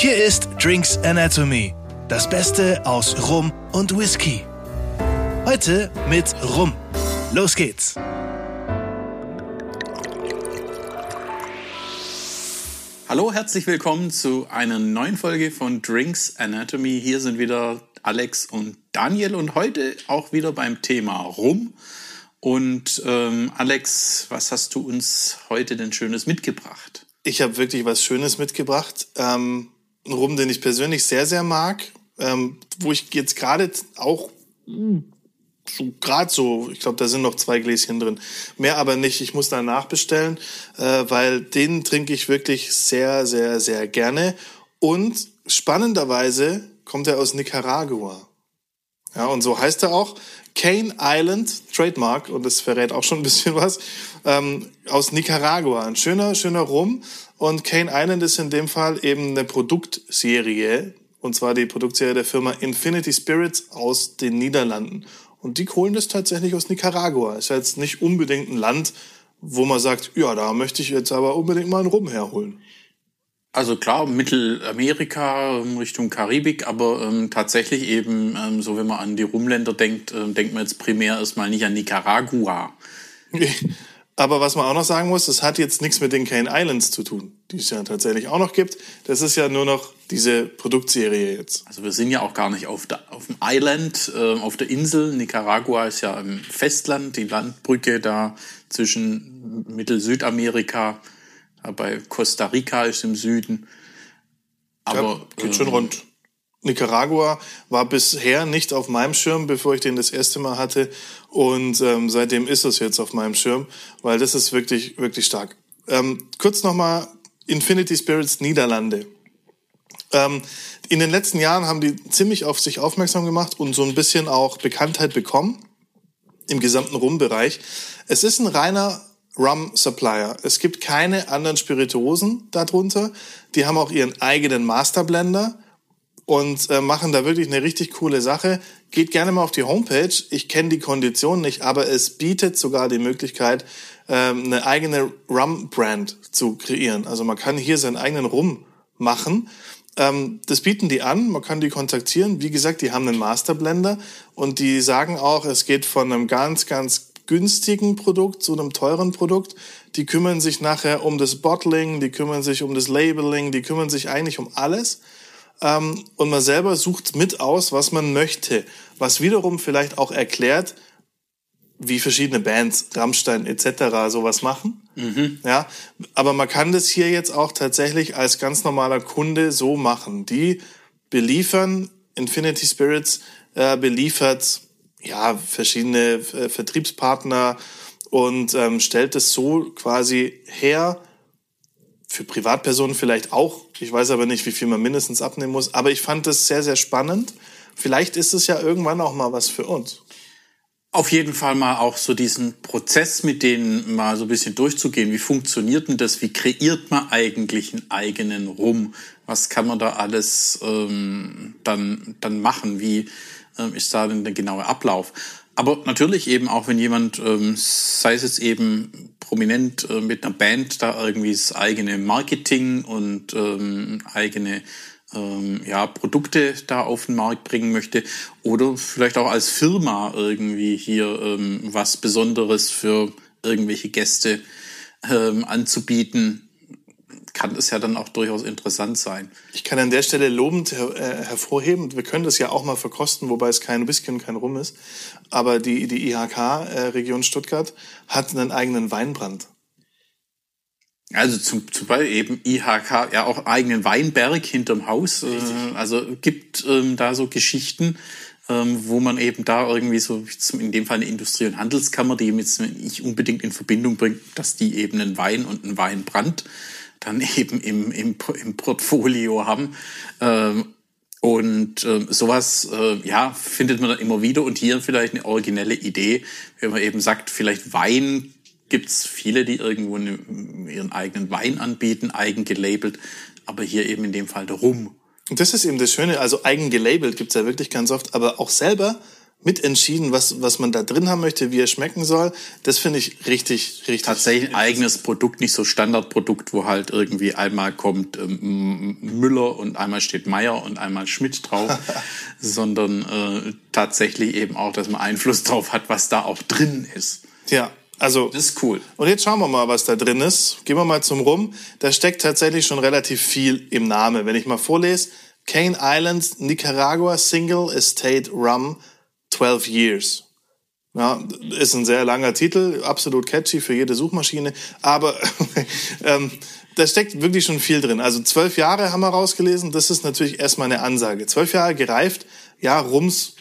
Hier ist Drinks Anatomy, das Beste aus Rum und Whisky. Heute mit Rum. Los geht's! Hallo, herzlich willkommen zu einer neuen Folge von Drinks Anatomy. Hier sind wieder Alex und Daniel und heute auch wieder beim Thema Rum. Und ähm, Alex, was hast du uns heute denn Schönes mitgebracht? Ich habe wirklich was Schönes mitgebracht. Ähm, Rum, den ich persönlich sehr, sehr mag, ähm, wo ich jetzt gerade auch so gerade so, ich glaube, da sind noch zwei Gläschen drin. Mehr aber nicht. Ich muss da nachbestellen, äh, weil den trinke ich wirklich sehr, sehr, sehr gerne. Und spannenderweise kommt er aus Nicaragua. Ja, und so heißt er auch. Cane Island, Trademark, und das verrät auch schon ein bisschen was, ähm, aus Nicaragua. Ein schöner, schöner Rum. Und Cane Island ist in dem Fall eben eine Produktserie, und zwar die Produktserie der Firma Infinity Spirits aus den Niederlanden. Und die holen das tatsächlich aus Nicaragua. Ist ja jetzt nicht unbedingt ein Land, wo man sagt, ja, da möchte ich jetzt aber unbedingt mal einen Rum herholen. Also klar, Mittelamerika ähm, Richtung Karibik, aber ähm, tatsächlich eben, ähm, so wenn man an die Rumländer denkt, äh, denkt man jetzt primär erstmal nicht an Nicaragua. Aber was man auch noch sagen muss, das hat jetzt nichts mit den Cane Islands zu tun, die es ja tatsächlich auch noch gibt. Das ist ja nur noch diese Produktserie jetzt. Also wir sind ja auch gar nicht auf, der, auf dem Island, äh, auf der Insel. Nicaragua ist ja im Festland, die Landbrücke da zwischen Mittel-Südamerika, bei Costa Rica ist im Süden. Aber ja, geht schon ähm, rund. Nicaragua war bisher nicht auf meinem Schirm, bevor ich den das erste Mal hatte. Und ähm, seitdem ist es jetzt auf meinem Schirm, weil das ist wirklich, wirklich stark. Ähm, kurz nochmal Infinity Spirits Niederlande. Ähm, in den letzten Jahren haben die ziemlich auf sich aufmerksam gemacht und so ein bisschen auch Bekanntheit bekommen im gesamten Rum-Bereich. Es ist ein reiner Rum-Supplier. Es gibt keine anderen Spirituosen darunter. Die haben auch ihren eigenen Masterblender und äh, machen da wirklich eine richtig coole Sache. Geht gerne mal auf die Homepage. Ich kenne die Konditionen nicht, aber es bietet sogar die Möglichkeit, ähm, eine eigene Rum-Brand zu kreieren. Also man kann hier seinen eigenen Rum machen. Ähm, das bieten die an, man kann die kontaktieren. Wie gesagt, die haben einen Masterblender und die sagen auch, es geht von einem ganz, ganz günstigen Produkt zu einem teuren Produkt. Die kümmern sich nachher um das Bottling, die kümmern sich um das Labeling, die kümmern sich eigentlich um alles ähm, und man selber sucht mit aus, was man möchte. Was wiederum vielleicht auch erklärt, wie verschiedene Bands, Rammstein etc. sowas machen. Mhm. Ja, aber man kann das hier jetzt auch tatsächlich als ganz normaler Kunde so machen. Die beliefern, Infinity Spirits äh, beliefert ja verschiedene äh, Vertriebspartner und ähm, stellt es so quasi her, für Privatpersonen vielleicht auch. Ich weiß aber nicht, wie viel man mindestens abnehmen muss. Aber ich fand das sehr, sehr spannend. Vielleicht ist es ja irgendwann auch mal was für uns. Auf jeden Fall mal auch so diesen Prozess mit denen mal so ein bisschen durchzugehen. Wie funktioniert denn das? Wie kreiert man eigentlich einen eigenen Rum? Was kann man da alles ähm, dann, dann machen? Wie ähm, ist da denn der genaue Ablauf? Aber natürlich eben auch, wenn jemand, ähm, sei es jetzt eben prominent äh, mit einer Band, da irgendwie das eigene Marketing und ähm, eigene ähm, ja, Produkte da auf den Markt bringen möchte oder vielleicht auch als Firma irgendwie hier ähm, was Besonderes für irgendwelche Gäste ähm, anzubieten, kann das ja dann auch durchaus interessant sein. Ich kann an der Stelle lobend her äh, hervorheben, wir können das ja auch mal verkosten, wobei es kein Whisky und kein Rum ist, aber die, die IHK-Region äh, Stuttgart hat einen eigenen Weinbrand. Also zum, zum Beispiel eben IHK, ja auch eigenen Weinberg hinterm Haus. Äh, also gibt ähm, da so Geschichten, ähm, wo man eben da irgendwie so, in dem Fall eine Industrie- und Handelskammer, die jetzt nicht unbedingt in Verbindung bringt, dass die eben einen Wein und einen Weinbrand dann eben im, im, im Portfolio haben. Ähm, und äh, sowas, äh, ja, findet man dann immer wieder. Und hier vielleicht eine originelle Idee, wenn man eben sagt, vielleicht Wein gibt's viele, die irgendwo ihren eigenen Wein anbieten, eigen gelabelt, aber hier eben in dem Fall der Rum. Und das ist eben das Schöne, also eigen gelabelt gibt's ja wirklich ganz oft, aber auch selber mitentschieden, was, was man da drin haben möchte, wie er schmecken soll. Das finde ich richtig, richtig. Tatsächlich ein eigenes Produkt, nicht so Standardprodukt, wo halt irgendwie einmal kommt ähm, Müller und einmal steht Meier und einmal Schmidt drauf, sondern äh, tatsächlich eben auch, dass man Einfluss drauf hat, was da auch drin ist. Ja, also. Das ist cool. Und jetzt schauen wir mal, was da drin ist. Gehen wir mal zum Rum. Da steckt tatsächlich schon relativ viel im Namen. Wenn ich mal vorlese, Cane Island, Nicaragua Single Estate Rum 12 Years. Ja, ist ein sehr langer Titel, absolut catchy für jede Suchmaschine, aber ähm, da steckt wirklich schon viel drin. Also zwölf Jahre haben wir rausgelesen, das ist natürlich erstmal eine Ansage. Zwölf Jahre gereift, ja, Rums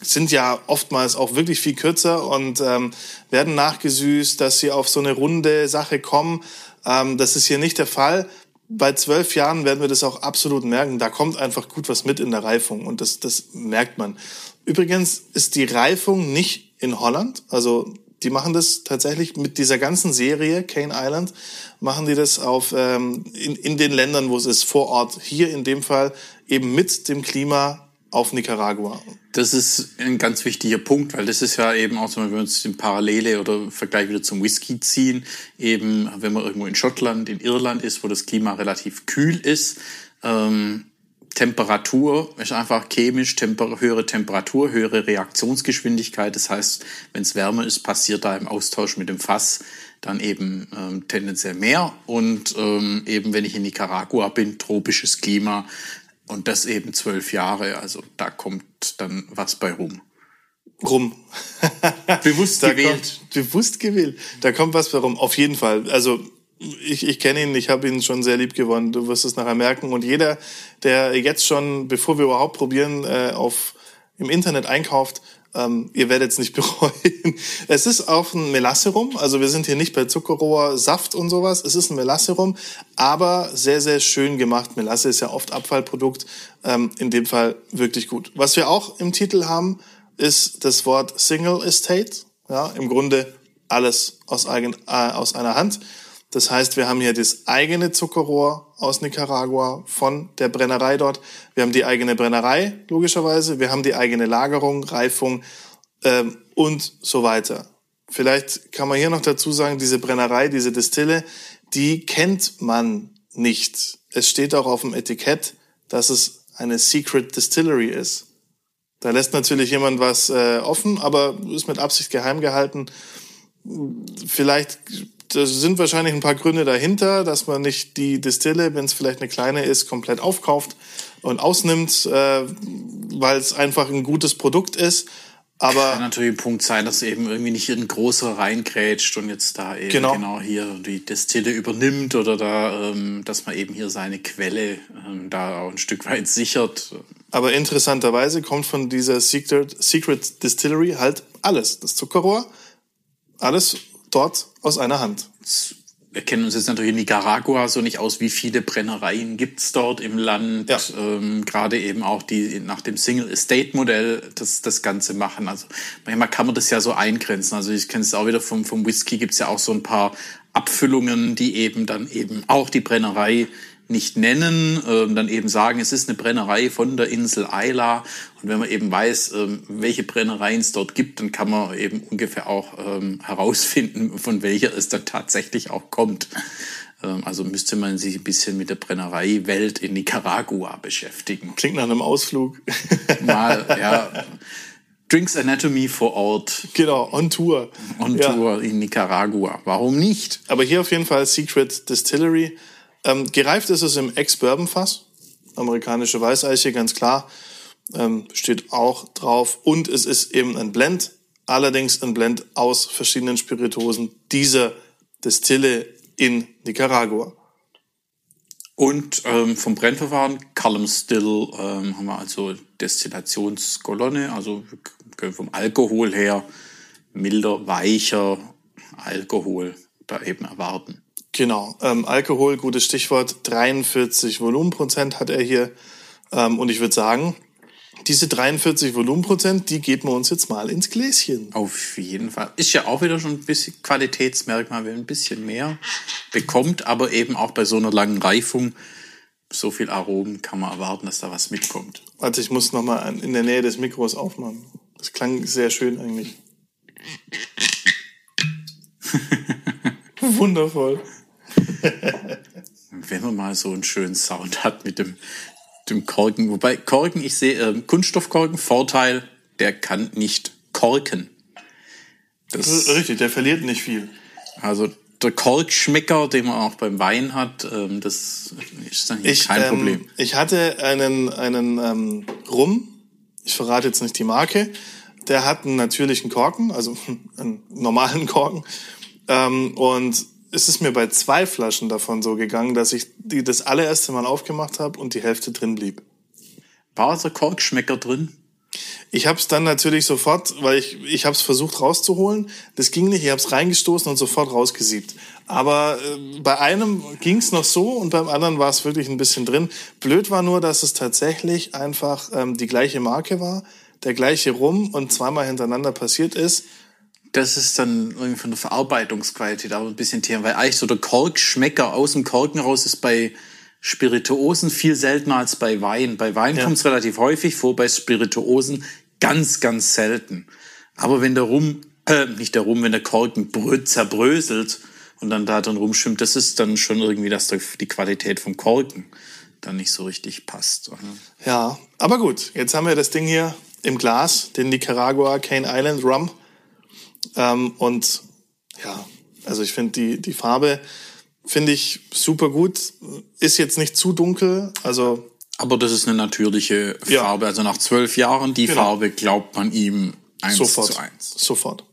sind ja oftmals auch wirklich viel kürzer und ähm, werden nachgesüßt, dass sie auf so eine runde Sache kommen. Ähm, das ist hier nicht der Fall bei zwölf Jahren werden wir das auch absolut merken. Da kommt einfach gut was mit in der Reifung und das, das merkt man. Übrigens ist die Reifung nicht in Holland, also die machen das tatsächlich mit dieser ganzen Serie Cane Island, machen die das auf ähm, in, in den Ländern, wo es ist, vor Ort. Hier in dem Fall eben mit dem Klima auf Nicaragua. Das ist ein ganz wichtiger Punkt, weil das ist ja eben auch, wenn wir uns den Parallele oder Vergleich wieder zum Whisky ziehen, eben wenn man irgendwo in Schottland, in Irland ist, wo das Klima relativ kühl ist, ähm, Temperatur ist einfach chemisch temper höhere Temperatur, höhere Reaktionsgeschwindigkeit. Das heißt, wenn es wärmer ist, passiert da im Austausch mit dem Fass dann eben ähm, tendenziell mehr. Und ähm, eben wenn ich in Nicaragua bin, tropisches Klima, und das eben zwölf Jahre. Also da kommt dann was bei rum. Rum. bewusst gewählt. Kommt, bewusst gewählt. Da kommt was bei rum. Auf jeden Fall. Also ich, ich kenne ihn, ich habe ihn schon sehr lieb gewonnen. Du wirst es nachher merken. Und jeder, der jetzt schon, bevor wir überhaupt probieren, äh, auf im Internet einkauft, ähm, ihr werdet es nicht bereuen. Es ist auch ein Melasserum, also wir sind hier nicht bei Zuckerrohr, Saft und sowas. Es ist ein Melasserum, aber sehr, sehr schön gemacht. Melasse ist ja oft Abfallprodukt, ähm, in dem Fall wirklich gut. Was wir auch im Titel haben, ist das Wort Single Estate. Ja, im Grunde alles aus, eigen, äh, aus einer Hand. Das heißt, wir haben hier das eigene Zuckerrohr aus Nicaragua von der Brennerei dort. Wir haben die eigene Brennerei, logischerweise. Wir haben die eigene Lagerung, Reifung ähm, und so weiter. Vielleicht kann man hier noch dazu sagen, diese Brennerei, diese Distille, die kennt man nicht. Es steht auch auf dem Etikett, dass es eine Secret Distillery ist. Da lässt natürlich jemand was äh, offen, aber ist mit Absicht geheim gehalten. Vielleicht sind wahrscheinlich ein paar Gründe dahinter, dass man nicht die Distille, wenn es vielleicht eine kleine ist, komplett aufkauft und ausnimmt, äh, weil es einfach ein gutes Produkt ist. Aber kann natürlich ein Punkt sein, dass eben irgendwie nicht ein großer reingrätscht und jetzt da eben genau, genau hier die Destille übernimmt oder da, ähm, dass man eben hier seine Quelle ähm, da auch ein Stück weit sichert. Aber interessanterweise kommt von dieser Secret, Secret Distillery halt alles. Das Zuckerrohr, alles dort aus einer Hand. Wir kennen uns jetzt natürlich in Nicaragua so nicht aus, wie viele Brennereien gibt's dort im Land. Ja. Ähm, Gerade eben auch die nach dem Single Estate Modell das, das Ganze machen. Also manchmal kann man das ja so eingrenzen. Also ich kenne es auch wieder vom, vom Whisky, gibt's ja auch so ein paar Abfüllungen, die eben dann eben auch die Brennerei nicht nennen, ähm, dann eben sagen, es ist eine Brennerei von der Insel Ayla. Und wenn man eben weiß, ähm, welche Brennereien es dort gibt, dann kann man eben ungefähr auch ähm, herausfinden, von welcher es dann tatsächlich auch kommt. Ähm, also müsste man sich ein bisschen mit der Brennereiwelt in Nicaragua beschäftigen. Klingt nach einem Ausflug. Mal, ja. Drinks Anatomy vor Ort. Genau, on Tour. On ja. Tour in Nicaragua. Warum nicht? Aber hier auf jeden Fall Secret Distillery. Ähm, gereift ist es im Ex-Bourbon-Fass. Amerikanische Weißeiche, ganz klar. Ähm, steht auch drauf. Und es ist eben ein Blend. Allerdings ein Blend aus verschiedenen Spirituosen dieser Destille in Nicaragua. Und ähm, vom Brennverfahren, Column Still, ähm, haben wir also Destillationskolonne, also wir können vom Alkohol her milder, weicher Alkohol da eben erwarten. Genau, ähm, Alkohol, gutes Stichwort, 43 Volumenprozent hat er hier. Ähm, und ich würde sagen, diese 43 Volumenprozent, die geben wir uns jetzt mal ins Gläschen. Auf jeden Fall. Ist ja auch wieder schon ein bisschen Qualitätsmerkmal, wenn ein bisschen mehr bekommt, aber eben auch bei so einer langen Reifung so viel Aromen kann man erwarten, dass da was mitkommt. Warte, ich muss nochmal in der Nähe des Mikros aufmachen. Das klang sehr schön eigentlich. Wundervoll. Wenn man mal so einen schönen Sound hat mit dem, dem Korken. Wobei Korken, ich sehe äh, Kunststoffkorken, Vorteil, der kann nicht korken. Das, Richtig, der verliert nicht viel. Also der Korkschmecker, den man auch beim Wein hat, ähm, das ist dann ich, kein ähm, Problem. Ich hatte einen, einen ähm, Rum, ich verrate jetzt nicht die Marke, der hat einen natürlichen Korken, also einen normalen Korken. Ähm, und es ist mir bei zwei Flaschen davon so gegangen, dass ich die das allererste Mal aufgemacht habe und die Hälfte drin blieb. War der Korkschmecker drin? Ich habe es dann natürlich sofort, weil ich ich habe es versucht rauszuholen. Das ging nicht. Ich habe es reingestoßen und sofort rausgesiebt. Aber äh, bei einem ging es noch so und beim anderen war es wirklich ein bisschen drin. Blöd war nur, dass es tatsächlich einfach ähm, die gleiche Marke war, der gleiche Rum und zweimal hintereinander passiert ist. Das ist dann irgendwie von der Verarbeitungsqualität auch ein bisschen Thema, weil eigentlich so der Korkschmecker aus dem Korken raus ist bei Spirituosen viel seltener als bei Wein. Bei Wein ja. kommt es relativ häufig vor, bei Spirituosen ganz, ganz selten. Aber wenn der Rum, äh, nicht der Rum, wenn der Korken brö zerbröselt und dann da drin rumschwimmt, das ist dann schon irgendwie, dass die Qualität vom Korken dann nicht so richtig passt. Ja, aber gut, jetzt haben wir das Ding hier im Glas, den Nicaragua Cane Island Rum. Ähm, und ja, also ich finde die, die Farbe Finde ich super gut. Ist jetzt nicht zu dunkel, also. Aber das ist eine natürliche Farbe. Ja. Also nach zwölf Jahren, die genau. Farbe glaubt man ihm eins Sofort. zu eins. Sofort.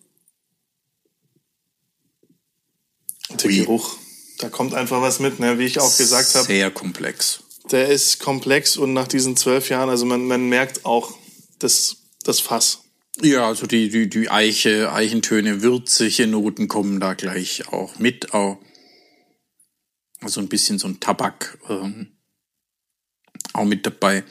Der? Geruch, da kommt einfach was mit, ne? wie ich auch gesagt habe. Sehr komplex. Der ist komplex und nach diesen zwölf Jahren, also man, man merkt auch das, das Fass. Ja, also die, die, die Eiche, Eichentöne, würzige Noten kommen da gleich auch mit. Auch also ein bisschen so ein Tabak ähm, auch mit dabei.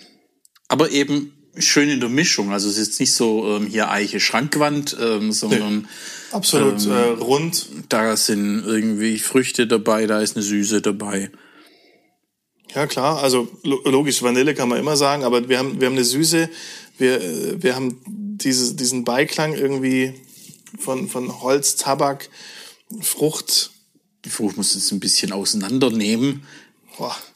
Aber eben schön in der Mischung. Also es ist jetzt nicht so ähm, hier Eiche Schrankwand, ähm, sondern nee, absolut ähm, äh, rund. Da sind irgendwie Früchte dabei, da ist eine Süße dabei. Ja klar, also logisch Vanille kann man immer sagen, aber wir haben wir haben eine Süße, wir äh, wir haben diese, diesen Beiklang irgendwie von von Holz, Tabak, Frucht die Frucht muss jetzt ein bisschen auseinandernehmen.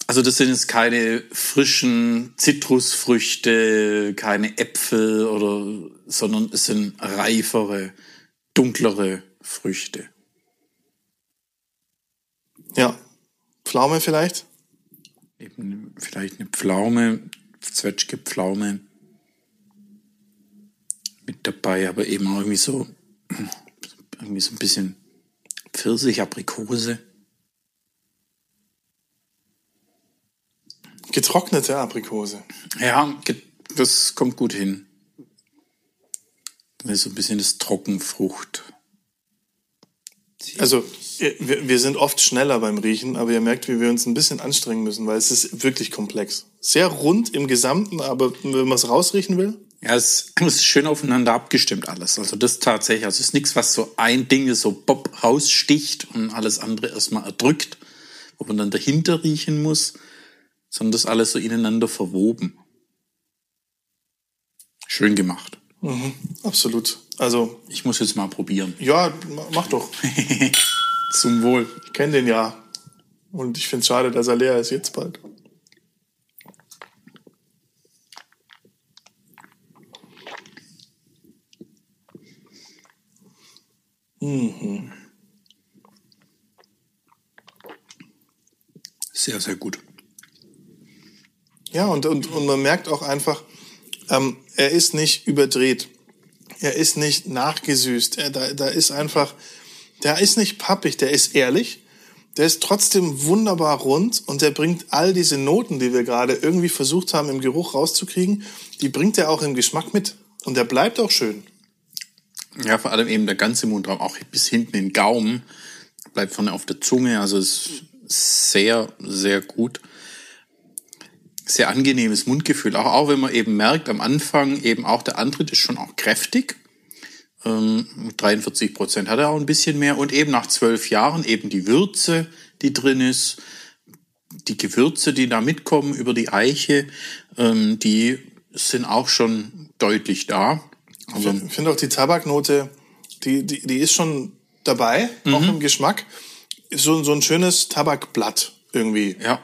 Also das sind jetzt keine frischen Zitrusfrüchte, keine Äpfel oder, sondern es sind reifere, dunklere Früchte. Ja. Pflaume vielleicht? Eben vielleicht eine Pflaume, Zwetschge Pflaume mit dabei, aber eben auch irgendwie so, irgendwie so ein bisschen Pfirsich, Aprikose. Getrocknete Aprikose. Ja, das kommt gut hin. Das ist so ein bisschen das Trockenfrucht. Also wir, sind oft schneller beim Riechen, aber ihr merkt, wie wir uns ein bisschen anstrengen müssen, weil es ist wirklich komplex. Sehr rund im Gesamten, aber wenn man es rausriechen will, ja, es ist schön aufeinander abgestimmt alles. Also das tatsächlich, also es ist nichts, was so ein Ding so bob raussticht und alles andere erstmal erdrückt, wo man dann dahinter riechen muss, sondern das alles so ineinander verwoben. Schön gemacht. Mhm, absolut. Also ich muss jetzt mal probieren. Ja, mach doch. Zum Wohl. Ich kenne den ja. Und ich finde es schade, dass er leer ist jetzt bald. Mhm. Sehr, sehr gut. Ja, und, und, und man merkt auch einfach, ähm, er ist nicht überdreht. Er ist nicht nachgesüßt. Er, da, da ist einfach, der ist nicht pappig, der ist ehrlich. Der ist trotzdem wunderbar rund und der bringt all diese Noten, die wir gerade irgendwie versucht haben, im Geruch rauszukriegen, die bringt er auch im Geschmack mit. Und der bleibt auch schön. Ja, vor allem eben der ganze Mundraum, auch bis hinten in den Gaumen, bleibt vorne auf der Zunge, also ist sehr, sehr gut. Sehr angenehmes Mundgefühl, auch, auch wenn man eben merkt, am Anfang eben auch der Antritt ist schon auch kräftig. Ähm, 43 Prozent hat er auch ein bisschen mehr und eben nach zwölf Jahren eben die Würze, die drin ist, die Gewürze, die da mitkommen über die Eiche, ähm, die sind auch schon deutlich da. Also, ich finde auch die Tabaknote, die, die, die ist schon dabei, mhm. auch im Geschmack. So, so ein schönes Tabakblatt irgendwie. Ja.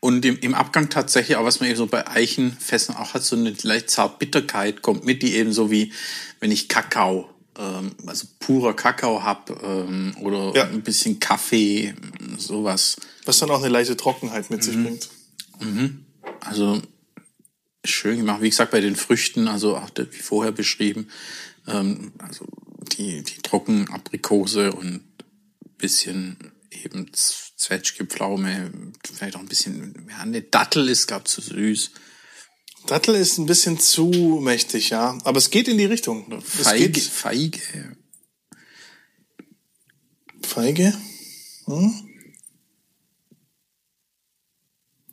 Und im, im Abgang tatsächlich, auch was man eben so bei Eichenfässern auch hat, so eine leicht zart Bitterkeit kommt mit, die eben so wie, wenn ich Kakao, ähm, also purer Kakao hab ähm, oder ja. ein bisschen Kaffee, sowas. Was dann auch eine leichte Trockenheit mit mhm. sich bringt. Mhm. Also schön gemacht. Wie gesagt, bei den Früchten, also auch wie vorher beschrieben, ähm, also die, die Trockenaprikose und bisschen eben Zwetschge, Pflaume, vielleicht auch ein bisschen, ja, eine Dattel ist, gab zu süß. Dattel ist ein bisschen zu mächtig, ja. Aber es geht in die Richtung. Feige. Feige. Feige? Hm?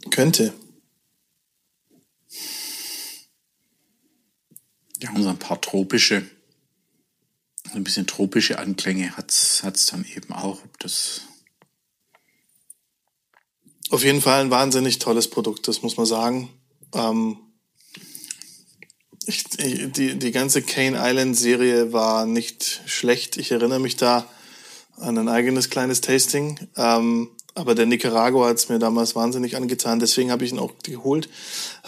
Könnte. Ja, und so ein paar tropische, ein bisschen tropische Anklänge hat's hat's dann eben auch. Das Auf jeden Fall ein wahnsinnig tolles Produkt, das muss man sagen. Ähm, ich, die, die ganze Kane Island Serie war nicht schlecht. Ich erinnere mich da an ein eigenes kleines Tasting. Ähm, aber der Nicaragua hat es mir damals wahnsinnig angetan. Deswegen habe ich ihn auch geholt.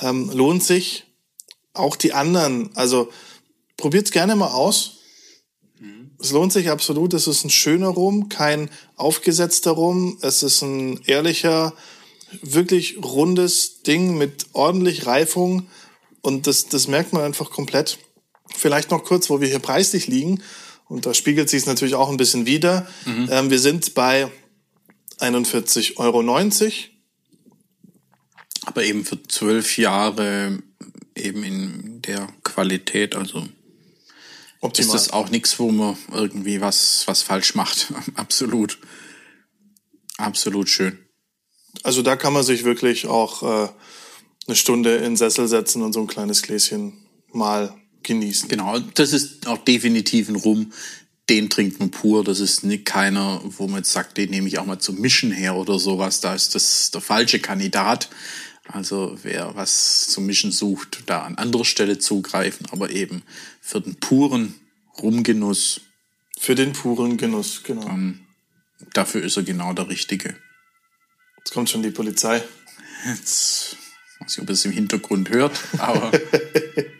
Ähm, lohnt sich. Auch die anderen. Also probiert's gerne mal aus. Es lohnt sich absolut. Es ist ein schöner Rum, kein aufgesetzter Rum. Es ist ein ehrlicher, wirklich rundes Ding mit ordentlich Reifung. Und das, das merkt man einfach komplett. Vielleicht noch kurz, wo wir hier preislich liegen. Und da spiegelt sich es natürlich auch ein bisschen wieder. Mhm. Ähm, wir sind bei 41,90 Euro. Aber eben für zwölf Jahre eben in der Qualität, also Optimal. ist das auch nichts, wo man irgendwie was, was falsch macht. Absolut. Absolut schön. Also da kann man sich wirklich auch äh, eine Stunde in den Sessel setzen und so ein kleines Gläschen mal genießen. Genau, das ist auch definitiv ein Rum, den trinkt man pur. Das ist nicht keiner, wo man jetzt sagt, den nehme ich auch mal zum Mischen her oder sowas. Da ist das der falsche Kandidat. Also wer was zum Mischen sucht, da an anderer Stelle zugreifen, aber eben für den puren Rumgenuss. Für den puren Genuss, genau. Dann, dafür ist er genau der Richtige. Jetzt kommt schon die Polizei. Jetzt weiß ich, ob es im Hintergrund hört, aber.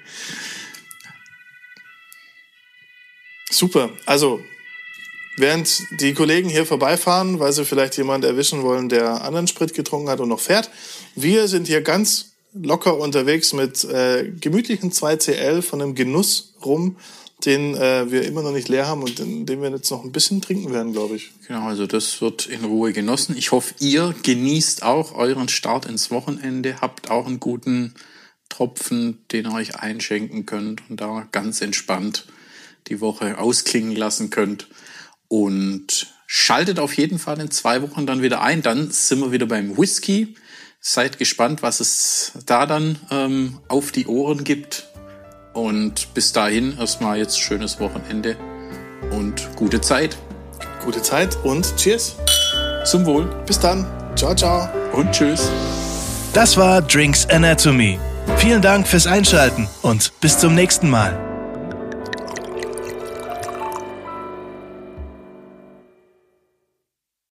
Super. Also, während die Kollegen hier vorbeifahren, weil sie vielleicht jemand erwischen wollen, der anderen Sprit getrunken hat und noch fährt, wir sind hier ganz locker unterwegs mit äh, gemütlichen 2CL von einem Genuss rum den äh, wir immer noch nicht leer haben und den, den wir jetzt noch ein bisschen trinken werden, glaube ich. Genau, also das wird in Ruhe genossen. Ich hoffe, ihr genießt auch euren Start ins Wochenende, habt auch einen guten Tropfen, den ihr euch einschenken könnt und da ganz entspannt die Woche ausklingen lassen könnt. Und schaltet auf jeden Fall in zwei Wochen dann wieder ein. Dann sind wir wieder beim Whisky. Seid gespannt, was es da dann ähm, auf die Ohren gibt. Und bis dahin erstmal jetzt schönes Wochenende und gute Zeit. Gute Zeit und Cheers. Zum Wohl. Bis dann. Ciao, ciao. Und Tschüss. Das war Drinks Anatomy. Vielen Dank fürs Einschalten und bis zum nächsten Mal.